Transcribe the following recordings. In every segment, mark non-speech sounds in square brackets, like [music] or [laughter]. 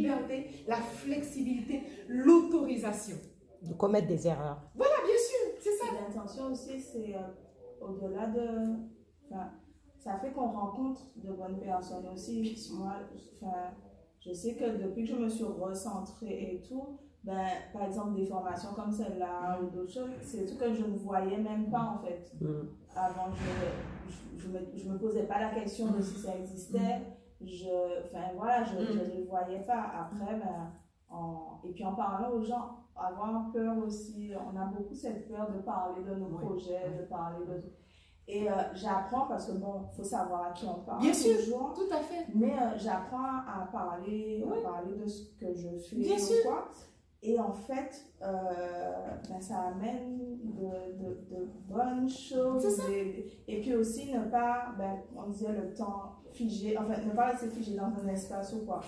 liberté, la flexibilité, l'autorisation. De commettre des erreurs. Voilà, bien sûr, c'est ça. L'intention aussi, c'est euh, au-delà de... Enfin, ça fait qu'on rencontre de bonnes personnes aussi. Moi, enfin, je sais que depuis que je me suis recentrée et tout, ben, par exemple, des formations comme celle-là ou d'autres choses, c'est tout que je ne voyais même pas en fait. Mm. Avant, je ne me, je me posais pas la question de si ça existait. Je, enfin, voilà, je Mm. ne les voyais pas. Après, ben, en, et puis en parlant aux gens, avoir peur aussi, on a beaucoup cette peur de parler de nos Oui. projets, de parler de. Et euh, j'apprends parce que bon, il faut savoir à qui on parle. Bien sûr. toujours. Tout à fait. Mais euh, j'apprends à parler, Oui. à parler de ce que je fais Bien sûr. quoi. Et en fait, euh, ben, ça amène de, de, de bonnes choses. Et, et puis aussi ne pas, ben, on disait le temps figé, en fait, ne pas rester figé dans un espace ou quoi.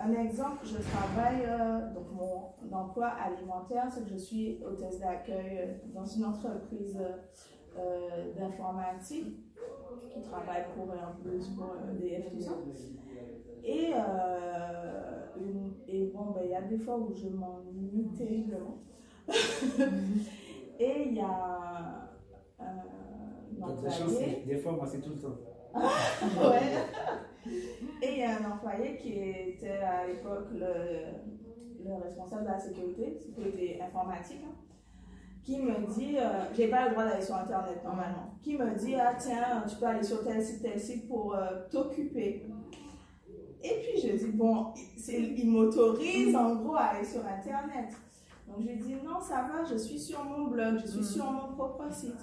Un exemple, je travaille, euh, donc mon emploi alimentaire, c'est que je suis hôtesse d'accueil euh, dans une entreprise euh, d'informatique qui travaille pour Airbus, pour EDF, tout ça. Et, euh, une- et bon, ben, il y a des fois où je m'ennuie terriblement. [laughs] et il y a euh, un Donc, la chance, employé. des fois, moi, c'est tout le temps. [laughs] Ouais. Et il y a un employé qui était à l'époque le, le responsable de la sécurité, sécurité informatique, hein, qui me dit, euh, j'ai pas le droit d'aller sur Internet normalement, qui me dit, ah tiens, tu peux aller sur tel site, tel site pour euh, t'occuper. Et puis je dis, bon, il m'autorise en gros à aller sur Internet. Donc je lui dis, non, ça va, je suis sur mon blog, je suis Mhm. sur mon propre site.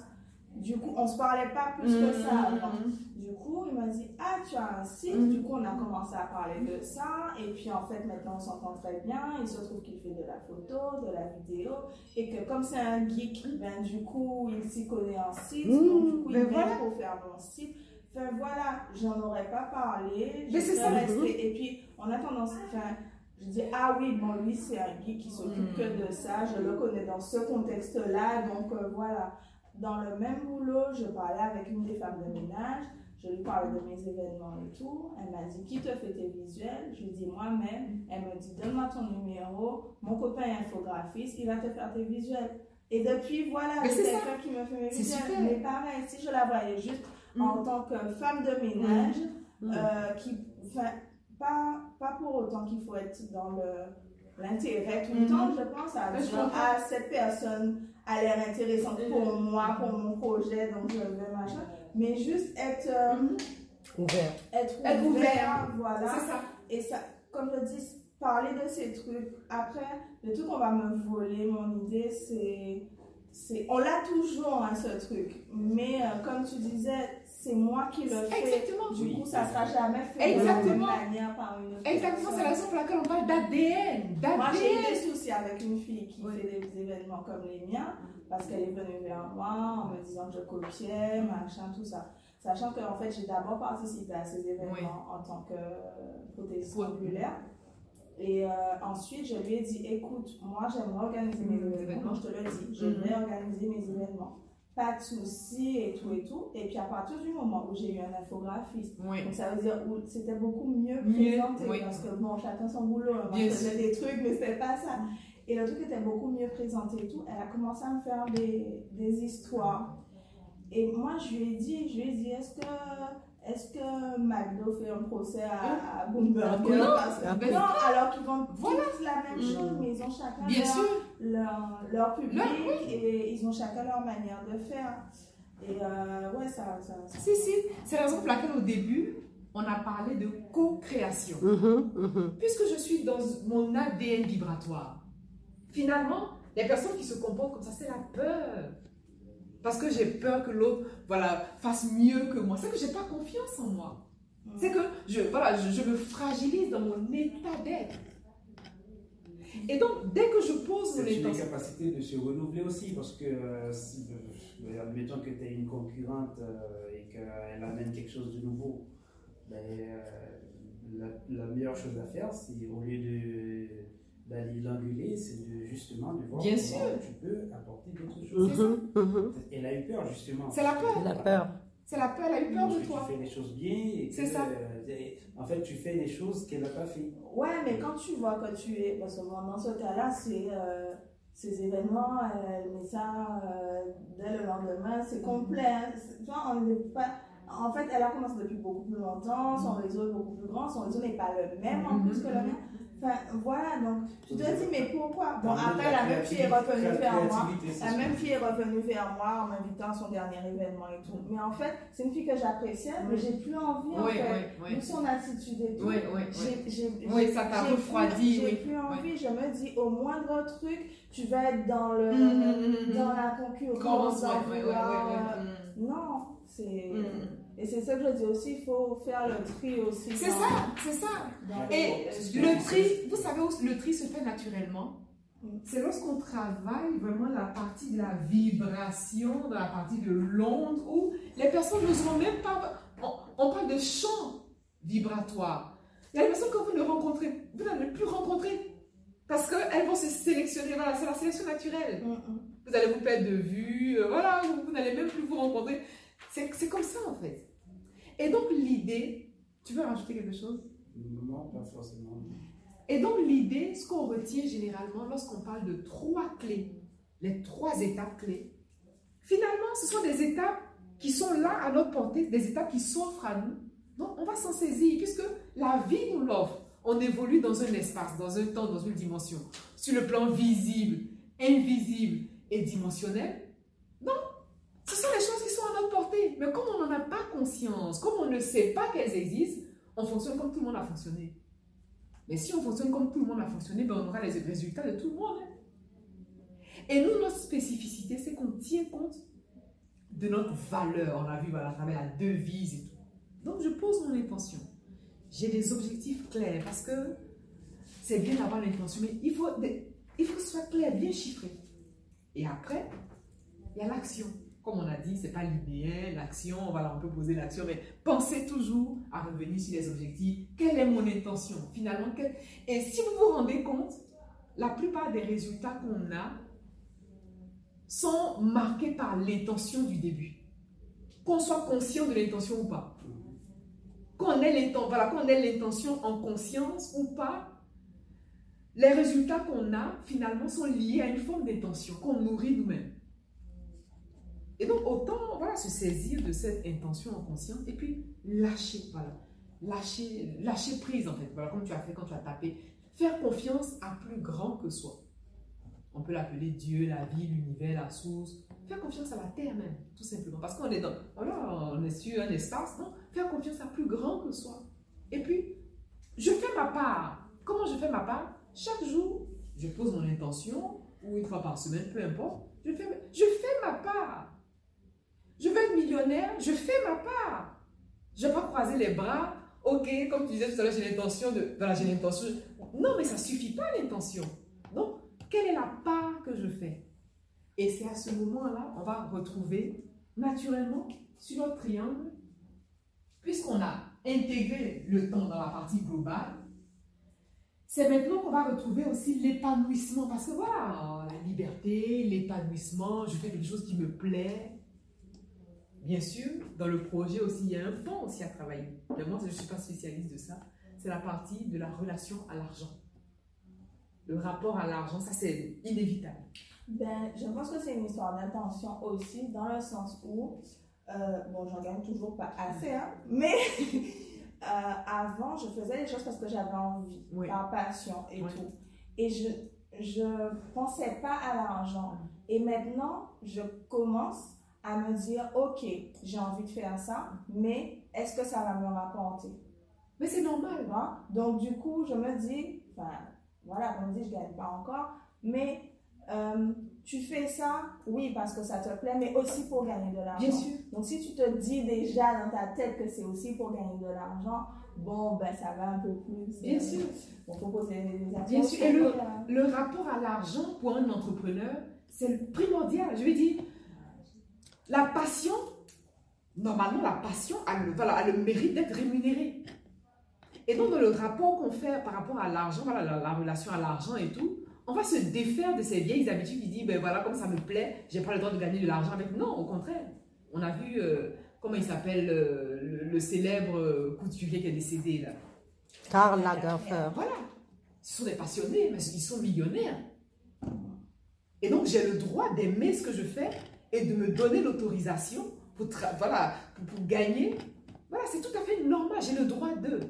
Du coup, on se parlait pas plus que ça avant. Mhm. Du coup, il m'a dit Ah, tu as un site. Mhm. Du coup, on a commencé à parler de ça. Et puis, en fait, maintenant, on s'entend très bien. Il se trouve qu'il fait de la photo, de la vidéo. Et que comme c'est un geek, ben, du coup, il s'y connaît en site. Donc, du coup, il Ben voilà. pour faire mon site. Enfin, voilà, j'en aurais pas parlé. Mais Je c'est ça. restée- Et puis, on a tendance. Enfin, je dis, ah oui, bon, lui, c'est un geek qui s'occupe Mhm. que de ça. Je le connais dans ce contexte-là. Donc, euh, voilà. Dans le même boulot, je parlais avec une des femmes de ménage. Je lui parlais de mes événements et tout. Elle m'a dit Qui te fait tes visuels? Je lui dis Moi-même. Elle me dit Donne-moi ton numéro. Mon copain est infographiste. Il va te faire tes visuels. Et depuis, voilà, c'est quelqu'un qui me fait mes visuels. Mais pareil, si je la voyais juste Mm. en tant que femme de ménage, Mm. euh, qui, enfin, pas, pas pour autant qu'il faut être dans le l'intérêt tout le temps, je pense à ah cette personne a l'air intéressante pour moi, pour mon projet, donc je vais machin. Mais juste être euh. Ouvert. être, Être ouvert, ouvert. voilà. C'est ça. Et ça, comme je dis, parler de ces trucs. Après, le truc qu'on va me voler, mon idée, c'est. c'est on l'a toujours, hein, ce truc. Mais euh, comme tu disais, c'est moi qui le fais. Exactement. Du Oui. coup, ça sera jamais fait de la même Exactement. manière par une autre Exactement, c'est la raison pour laquelle on parle d'ADN. Moi, j'ai eu des soucis avec une fille qui fait des événements comme les miens, parce qu'elle est venue vers moi en me disant que je copiais, machin, tout ça. Sachant que, en fait, j'ai d'abord participé à ces événements Oui. en tant que prothésiste Oui. populaire. Et euh, ensuite, je lui ai dit, écoute, moi, j'aimerais organiser mes Mhm, événements. événements. Je te le dis, je Mhm. vais organiser mes événements. Pas de soucis et tout et tout. Et puis, à partir du moment où j'ai eu un infographiste, Oui. donc ça veut dire où c'était beaucoup mieux présenté oui. parce que bon, chacun son boulot. hein. Moi, je faisais des trucs, mais c'était pas ça. Et le truc était beaucoup mieux présenté et tout. Elle a commencé à me faire des, des histoires. Et moi, je lui ai dit, je lui ai dit, est-ce que, est-ce que McDo fait un procès à, à Bloomberg? Non, Parce ben non, alors qu'ils vendent Voilà. tous la même Mm. chose, mais ils ont chacun Bien leur, sûr. leur, leur public Leur- et ils ont chacun leur manière de faire. Et euh, ouais, ça, ça, ça- Si, si. C'est la raison pour laquelle au début, on a parlé de co-création. Mhm, mhm. Puisque je suis dans mon ADN vibratoire, finalement, les personnes qui se comportent comme ça, c'est la peur. Parce que j'ai peur que l'autre voilà, fasse mieux que moi. C'est que j'ai pas confiance en moi. C'est que je, voilà, je, je me fragilise dans mon état d'être. Et donc, dès que je pose mon C'est une capacité de se renouveler aussi, parce que, euh, si, euh, admettons que tu es une concurrente euh, et qu'elle amène quelque chose de nouveau, ben, euh, la, la meilleure chose à faire, c'est au lieu de d'aller l'engueuler, c'est de, justement de voir Bien comment tu peux apporter d'autres choses. C'est ça. Mhm, mhm. Elle a eu peur, justement. C'est la peur. La peur. c'est la peur, elle a eu peur de toi. tu fais les choses bien. C'est ça. euh, en fait, tu fais des choses qu'elle n'a pas fait. Ouais, mais quand tu vois que tu es. Parce que dans ce cas-là, c'est. euh, ces événements, elle met ça euh, dès le lendemain, c'est complet. hein. Vois, on n'est pas. En fait, elle a commencé depuis beaucoup plus longtemps, son réseau est beaucoup plus grand, son réseau n'est pas le même en plus que le mien. Enfin, voilà, donc tu te dis, mais pourquoi? Bon, après, la même fille est revenue vers moi. La même fille est revenue vers moi en m'invitant à son dernier événement et tout. Mais en fait, c'est une fille que j'appréciais, mais j'ai plus envie en Oui, fait. oui, Vu son attitude et tout. oui, oui, oui. J'ai- j'ai- Oui, j'ai- ça t'a j'ai refroidi, plus- J'ai plus envie, je me dis, au moindre truc, tu vas être dans, le, dans la concurrence, Commence, ouais, dans euh, ouais. Non, c'est... Et c'est ça que je dis aussi, il faut faire le tri aussi. C'est ça, c'est ça. Et le tri, vous savez où le tri se fait naturellement? Mm. C'est lorsqu'on travaille vraiment la partie de la vibration, dans la partie de l'onde, où les personnes n'oseront même pas. On, on parle de champ vibratoire. Il y a des personnes que vous ne rencontrez, vous n'allez plus rencontrer. Parce qu'elles vont se sélectionner. Voilà, c'est la sélection naturelle. Mm, mm. Vous allez vous perdre de vue. euh, voilà, vous, vous n'allez même plus vous rencontrer. C'est comme ça en fait. Et donc l'idée, tu veux rajouter quelque chose? Non, pas forcément. Et donc l'idée, ce qu'on retient généralement lorsqu'on parle de trois clés, les trois étapes clés, finalement, ce sont des étapes qui sont là à notre portée, des étapes qui s'offrent à nous. Donc on va s'en saisir puisque la vie nous l'offre. On évolue dans un espace, dans un temps, dans une dimension. Sur le plan visible, invisible et dimensionnel. Non, ce sont les choses qui sont à notre portée. Mais comme on n'en a pas conscience, comme on ne sait pas qu'elles existent, on fonctionne comme tout le monde a fonctionné. Mais si on fonctionne comme tout le monde a fonctionné, ben on aura les résultats de tout le monde. hein. Et nous, notre spécificité, c'est qu'on tient compte de notre valeur. On a vu à travers la devise et tout. Donc, je pose mon intention. J'ai des objectifs clairs parce que c'est bien d'avoir l'intention, mais il faut, il faut que ce soit clair, bien chiffré. Et après, il y a l'action. Comme on a dit, c'est pas linéaire, l'action, voilà, on peut poser l'action, mais pensez toujours à revenir sur les objectifs. Quelle est mon intention? Finalement, et si vous vous rendez compte, la plupart des résultats qu'on a sont marqués par l'intention du début. Qu'on soit conscient de l'intention ou pas. Qu'on ait l'intention, voilà, qu'on ait l'intention en conscience ou pas, les résultats qu'on a finalement sont liés à une forme d'intention qu'on nourrit nous-mêmes. Et donc, autant voilà, se saisir de cette intention en conscience et puis lâcher, voilà. Lâcher, lâcher prise, en fait, voilà, comme tu as fait quand tu as tapé. Faire confiance à plus grand que soi. On peut l'appeler Dieu, la vie, l'univers, la source. Faire confiance à la terre même, tout simplement. Parce qu'on est dans, voilà, on est sur un espace, non? Faire confiance à plus grand que soi. Et puis, je fais ma part. Comment je fais ma part? Chaque jour, je pose mon intention, ou une fois par semaine, peu importe. Je fais, je fais ma part. Je veux être millionnaire, je fais ma part. Je ne vais pas croiser les bras. Ok, comme tu disais tout à l'heure, j'ai l'intention de. Voilà, j'ai l'intention. Non, mais ça ne suffit pas l'intention. Donc, quelle est la part que je fais? Et c'est à ce moment-là, on va retrouver naturellement sur notre triangle, puisqu'on a intégré le temps dans la partie globale, c'est maintenant qu'on va retrouver aussi l'épanouissement. Parce que voilà, la liberté, l'épanouissement, je fais quelque chose qui me plaît. Bien sûr, dans le projet aussi, il y a un pont aussi à travailler. Mais moi, je ne suis pas spécialiste de ça. C'est la partie de la relation à l'argent. Le rapport à l'argent, ça c'est inévitable. Ben, je pense que c'est une histoire d'intention aussi, dans le sens où, euh, bon, j'en gagne toujours pas assez, hein, mais [laughs] euh, avant, je faisais les choses parce que j'avais envie, Oui. par passion et Oui. tout. Et je je pensais pas à l'argent. Et maintenant, je commence à me dire, ok, j'ai envie de faire ça, mais est-ce que ça va me rapporter? Mais c'est normal. Vois? Donc, du coup, je me dis, enfin, voilà, comme je dis, je gagne pas encore, mais euh, tu fais ça, oui, parce que ça te plaît, mais aussi pour gagner de l'argent. Bien sûr. Donc, si tu te dis déjà dans ta tête que c'est aussi pour gagner de l'argent, bon, ben, ça va un peu plus. Bien euh, sûr. On poser des actions. Bien sûr. Et le- euh, Le rapport à l'argent pour un entrepreneur, c'est le primordial. Je veux dire, la passion, normalement, la passion a le, voilà, a le mérite d'être rémunérée. Et donc, dans le rapport qu'on fait par rapport à l'argent, voilà, la, la relation à l'argent et tout, on va se défaire de ces vieilles habitudes qui disent, ben voilà, comme ça me plaît, j'ai pas le droit de gagner de l'argent avec. Non, au contraire. On a vu, euh, comment il s'appelle, euh, le, le célèbre euh, couturier qui est décédé là. Karl Lagerfeld. Voilà. Ce sont des passionnés, mais ils sont millionnaires. Et donc, j'ai le droit d'aimer ce que je fais et de me donner l'autorisation pour, voilà, pour, gagner. Voilà, c'est tout à fait normal. J'ai le droit de.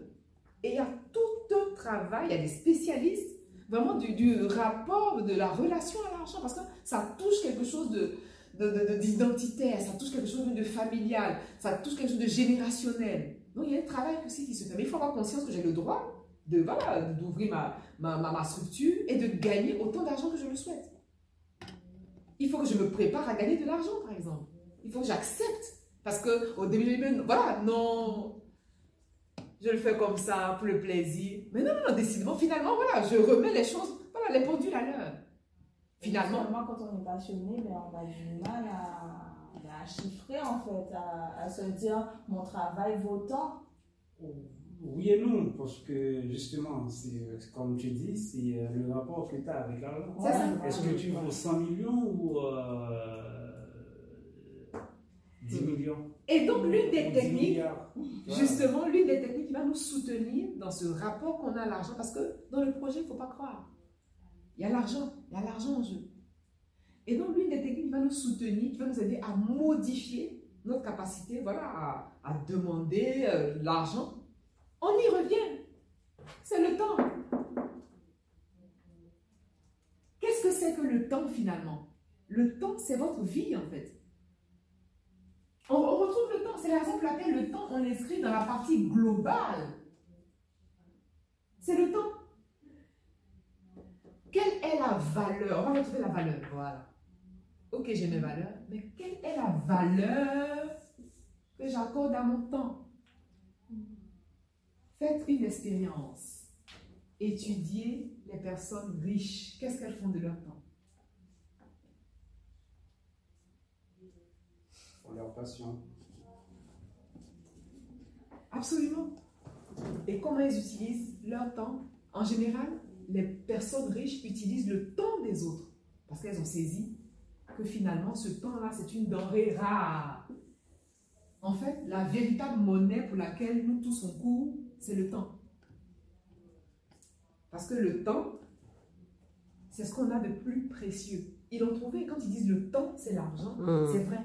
Et il y a tout un travail, il y a des spécialistes vraiment du, rapport, de la relation à l'argent, parce que ça touche quelque chose de, d'identitaire, ça touche quelque chose de familial, ça touche quelque chose de générationnel. Donc il y a un travail aussi qui se fait. Mais il faut avoir conscience que j'ai le droit de voilà, d'ouvrir ma, ma, ma, structure et de gagner autant d'argent que je le souhaite. Il faut que je me prépare à gagner de l'argent, par exemple. Il faut que j'accepte. Parce que au début, voilà, non, je le fais comme ça pour le plaisir. Mais non, non, non, décidément, finalement, voilà, je remets les choses, voilà, les pendules à l'heure. Finalement. quand on est passionné, ben, on a du mal à, à chiffrer, en fait, à, à, se dire mon travail vaut tant. Oui et non, parce que justement, c'est comme tu dis, c'est euh, le rapport que tu as avec l'argent. Est-ce que tu vaux 100 millions ou euh, 10 millions? Et donc, l'une des techniques, [laughs] justement, l'une des techniques qui va nous soutenir dans ce rapport qu'on a à l'argent, parce que dans le projet, il ne faut pas croire. Il y a l'argent, il y a l'argent en jeu. Et donc, l'une des techniques qui va nous soutenir, qui va nous aider à modifier notre capacité voilà, à, demander euh, l'argent, on y revient. C'est le temps. Qu'est-ce que c'est que le temps finalement? Le temps, c'est votre vie en fait. On, retrouve le temps. C'est la raison pour laquelle le temps, on l'inscrit dans la partie globale. C'est le temps. Quelle est la valeur? On va retrouver la valeur. Voilà. Ok, j'ai mes valeurs, mais quelle est la valeur que j'accorde à mon temps? Faites une expérience. Étudiez les personnes riches. Qu'est-ce qu'elles font de leur temps? Leur passion. Absolument. Et comment ils utilisent leur temps? En général, les personnes riches utilisent le temps des autres parce qu'elles ont saisi que finalement, ce temps-là, c'est une denrée rare. En fait, la véritable monnaie pour laquelle nous tous on court, c'est le temps. Parce que le temps, c'est ce qu'on a de plus précieux. Ils l'ont trouvé, quand ils disent le temps, c'est l'argent, mmh. c'est vrai.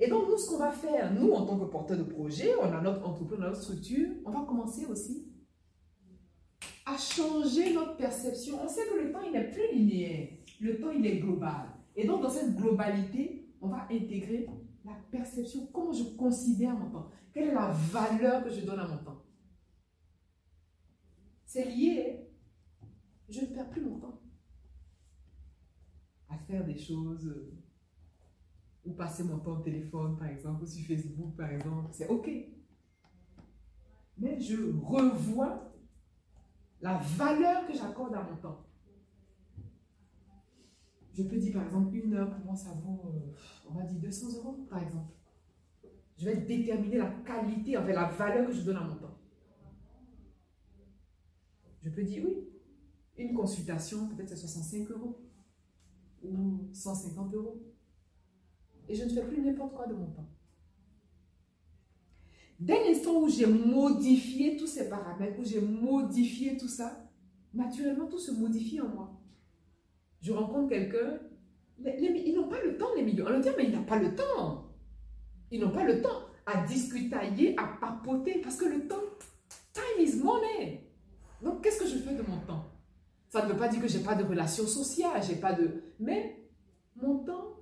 Et donc, nous, ce qu'on va faire, nous, en tant que porteurs de projet, on a notre entreprise, notre structure, on va commencer aussi à changer notre perception. On sait que le temps, il n'est plus linéaire. Le temps, il est global. Et donc, dans cette globalité, on va intégrer la perception, comment je considère mon temps, quelle est la valeur que je donne à mon temps? C'est lié. Je ne perds plus mon temps à faire des choses ou passer mon temps au téléphone, par exemple, ou sur Facebook, par exemple, c'est OK. Mais je revois la valeur que j'accorde à mon temps. Je peux dire, par exemple, une heure, pour moi, ça vaut, euh, on va dire 200 euros, par exemple. Je vais déterminer la qualité, en fait, la valeur que je donne à mon temps. Je peux dire, oui, une consultation, peut-être c'est 65 euros ou 150 euros et je ne fais plus n'importe quoi de mon temps. Dès l'instant où j'ai modifié tous ces paramètres, où j'ai modifié tout ça, naturellement tout se modifie en moi. Je rencontre quelqu'un, ils n'ont pas le temps, les milieux. On leur dit, mais il n'a pas le temps. Ils n'ont pas le temps à discuter, à papoter, parce que le temps, time is money. Donc, qu'est-ce que je fais de mon temps? Ça ne veut pas dire que je n'ai pas de relations sociales, j'ai pas de... Mais mon temps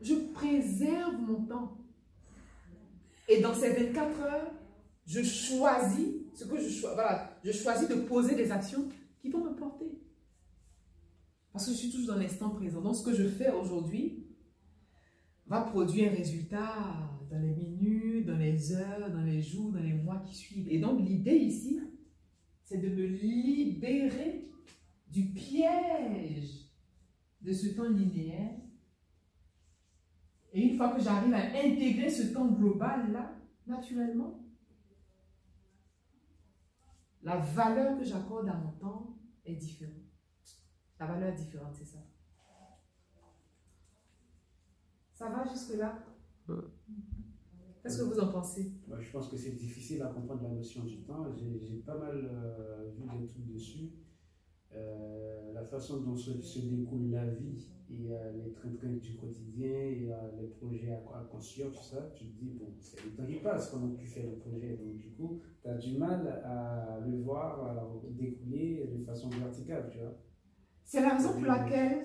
je préserve mon temps. Et dans ces 24 heures, je choisis ce que je choisis. Je choisis de poser des actions qui vont me porter. Parce que je suis toujours dans l'instant présent. Donc, ce que je fais aujourd'hui va produire un résultat dans les minutes, dans les heures, dans les jours, dans les mois qui suivent. Et donc, l'idée ici, c'est de me libérer du piège de ce temps linéaire et une fois que j'arrive à intégrer ce temps global-là, naturellement, la valeur que j'accorde à mon temps est différente. La valeur est différente, c'est ça. Ça va jusque-là? Qu'est-ce que vous en pensez? Je pense que c'est difficile à comprendre la notion du temps. J'ai pas mal euh, vu façon dont se, découle la vie et euh, les trains du quotidien et euh, les projets à, à construire, tout ça, tu te dis, bon, c'est le temps qui passe pendant que tu fais le projet. Donc, du coup, tu as du mal à le voir euh, découler de façon verticale, tu vois. C'est la raison pour laquelle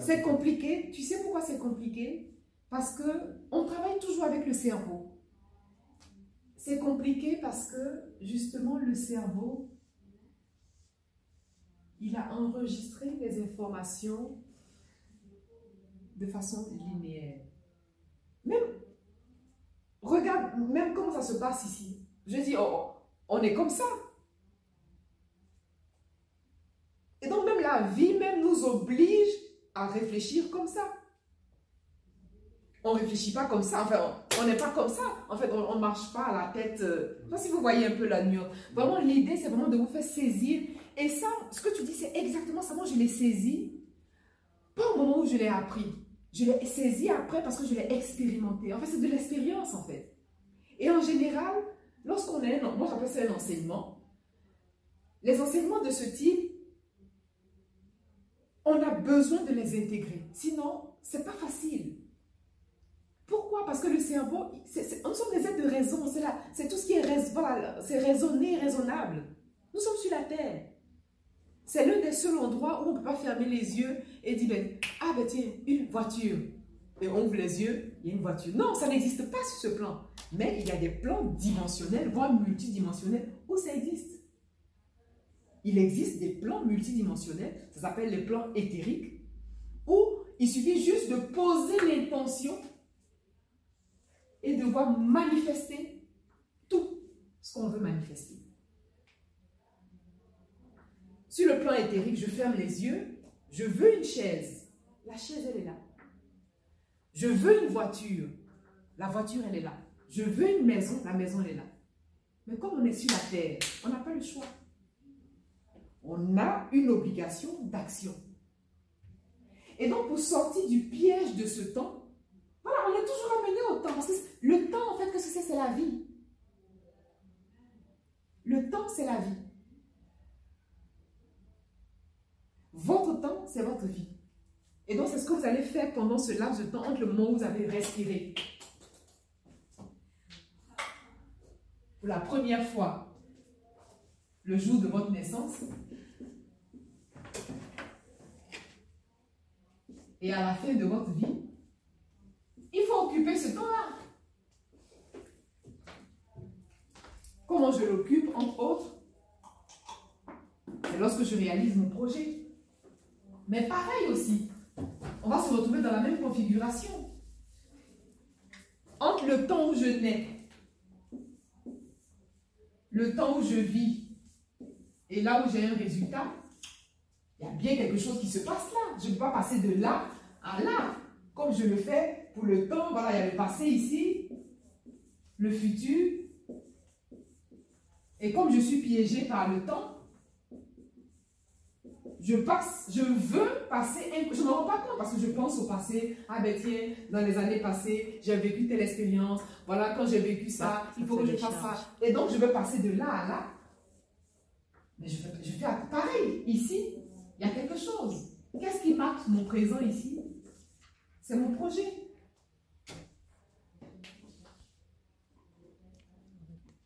C'est compliqué. Tu sais pourquoi c'est compliqué? Parce que on travaille toujours avec le cerveau. C'est compliqué parce que justement le cerveau, il a enregistré les informations de façon linéaire. Même, regarde, même comment ça se passe ici. Je dis, oh, on est comme ça. Et donc même la vie même nous oblige à réfléchir comme ça. On ne réfléchit pas comme ça, enfin on- n'est pas comme ça. En fait, on ne marche pas à la tête. euh, Je sais pas si vous voyez un peu la nuance. Vraiment, l'idée, c'est vraiment de vous faire saisir. Et ça, ce que tu dis, c'est exactement ça. Moi, je l'ai saisi, pas au moment où je l'ai appris. Je l'ai saisi après parce que je l'ai expérimenté. En fait, c'est de l'expérience, en fait. Et en général, lorsqu'on est, moi j'appelle ça un enseignement, les enseignements de ce type, on a besoin de les intégrer. Sinon, c'est pas facile. Pourquoi? Parce que le cerveau, c'est- c'est- nous sommes des êtres de raison. C'est tout ce qui est rais- voilà, c'est raisonné, raisonnable. Nous sommes sur la terre. C'est l'un des seuls endroits où on ne peut pas fermer les yeux et dire ben, ah ben tiens, une voiture. Et on ouvre les yeux, il y a une voiture. Non, ça n'existe pas sur ce plan. Mais il y a des plans dimensionnels, voire multidimensionnels, où ça existe. Il existe des plans multidimensionnels, ça s'appelle les plans éthériques, où il suffit juste de poser l'intention et de voir manifester tout ce qu'on veut manifester. Sur le plan éthérique, je ferme les yeux, je veux une chaise. La chaise, elle est là. Je veux une voiture. La voiture, elle est là. Je veux une maison. La maison, elle est là. Mais comme on est sur la terre, on n'a pas le choix. On a une obligation d'action. Et donc, pour sortir du piège de ce temps, voilà, on est toujours amené au temps. Le temps, en fait, qu'est-ce que c'est C'est la vie. Le temps, c'est la vie. Votre temps, c'est votre vie. Et donc, c'est ce que vous allez faire pendant ce laps de temps entre le moment où vous avez respiré. Pour la première fois, le jour de votre naissance, et à la fin de votre vie, il faut occuper ce temps-là. Comment je l'occupe, entre autres? C'est lorsque je réalise mon projet. Mais pareil aussi, on va se retrouver dans la même configuration. Entre le temps où je nais, le temps où je vis et là où j'ai un résultat, il y a bien quelque chose qui se passe là. Je ne peux pas passer de là à là, comme je le fais pour le temps. Voilà, il y a le passé ici, le futur. Et comme je suis piégé par le temps, je passe, je veux passer, un- je ne me rends pas compte parce que je pense au passé. Ah ben tiens, dans les années passées, j'ai vécu telle expérience. Voilà, quand j'ai vécu ça, il faut que je fasse ça. Et donc, je veux passer de là à là. Mais je fais, je fais pareil. Ici, il y a quelque chose. Qu'est-ce qui marque mon présent ici? C'est mon projet.